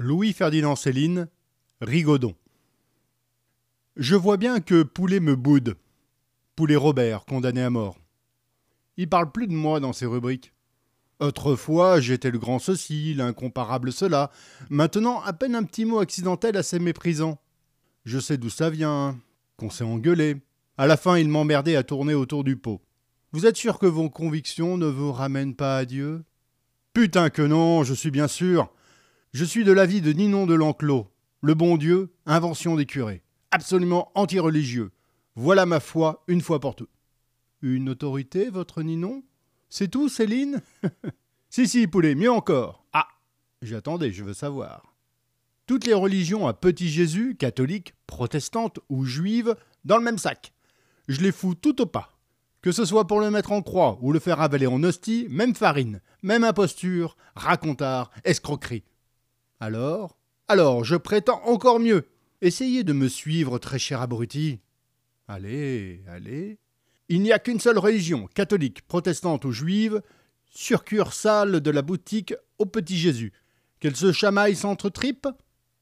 Louis-Ferdinand Céline, Rigaudon. Je vois bien que Poulet me boude. Poulet Robert, condamné à mort. Il parle plus de moi dans ses rubriques. Autrefois, j'étais le grand ceci, l'incomparable cela. Maintenant, à peine un petit mot accidentel assez méprisant. Je sais d'où ça vient, qu'on s'est engueulé. À la fin, il m'emmerdait à tourner autour du pot. Vous êtes sûr que vos convictions ne vous ramènent pas à Dieu? Putain que non, je suis bien sûr. Je suis de l'avis de Ninon de l'Enclos. Le bon Dieu, invention des curés. Absolument anti-religieux. Voilà ma foi, une fois pour toutes. Une autorité, votre Ninon? C'est tout, Céline? Si, si, poulet, mieux encore. Ah J'attendais, je veux savoir. Toutes les religions à petit Jésus, catholiques, protestantes ou juives, dans le même sac. Je les fous tout au pas. Que ce soit pour le mettre en croix ou le faire avaler en hostie, même farine, même imposture, racontard, escroquerie. Alors? Alors, je prétends encore mieux. Essayez de me suivre, très cher abruti. Allez, allez. Il n'y a qu'une seule religion, catholique, protestante ou juive, succursale de la boutique au petit Jésus. Qu'elle se chamaille entre tripes?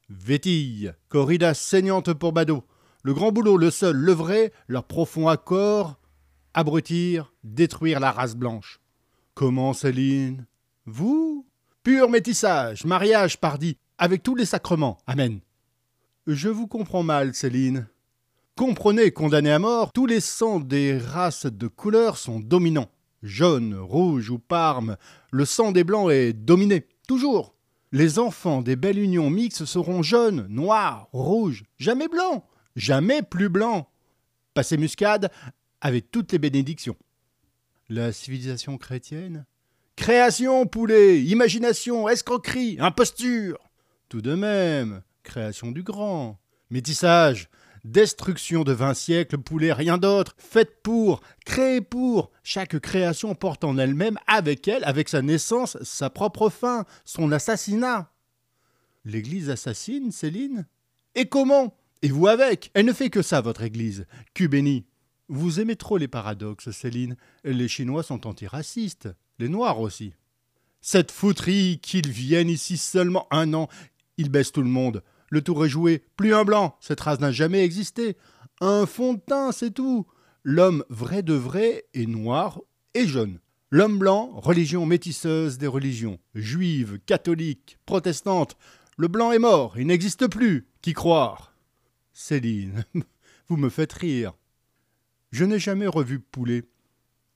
Vétille, corrida saignante pour Badaud. Le grand boulot, le seul, le vrai, leur profond accord, abrutir, détruire la race blanche. Comment, Céline? Vous? Pur métissage, mariage, pardi, avec tous les sacrements. Amen. Je vous comprends mal, Céline. Comprenez, condamné à mort, tous les sangs des races de couleur sont dominants. Jaune, rouge ou parme, le sang des blancs est dominé, toujours. Les enfants des belles unions mixtes seront jaunes, noirs, rouges, jamais blancs, jamais plus blancs. Passé muscade avec toutes les bénédictions. La civilisation chrétienne Création, poulet, imagination, escroquerie, imposture. Tout de même, création du grand. Métissage, destruction de vingt siècles, poulet, rien d'autre. Faites pour, créez pour. Chaque création porte en elle-même, avec elle, avec sa naissance, sa propre fin, son assassinat. L'Église assassine, Céline? Et comment? Et vous avec? Elle ne fait que ça, votre Église. Cul béni. Vous aimez trop les paradoxes, Céline. Les Chinois sont antiracistes les Noirs aussi. Cette fouterie qu'ils viennent ici seulement un an, ils baissent tout le monde. Le tour est joué. Plus un blanc, cette race n'a jamais existé. Un fond de teint, c'est tout. L'homme vrai de vrai est noir et jaune. L'homme blanc, religion métisseuse des religions, juive, catholique, protestante. Le blanc est mort, il n'existe plus. Qui croire? Céline, vous me faites rire. Je n'ai jamais revu Poulet.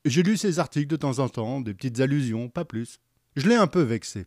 J'ai lu ses articles de temps en temps, des petites allusions, pas plus. Je l'ai un peu vexé.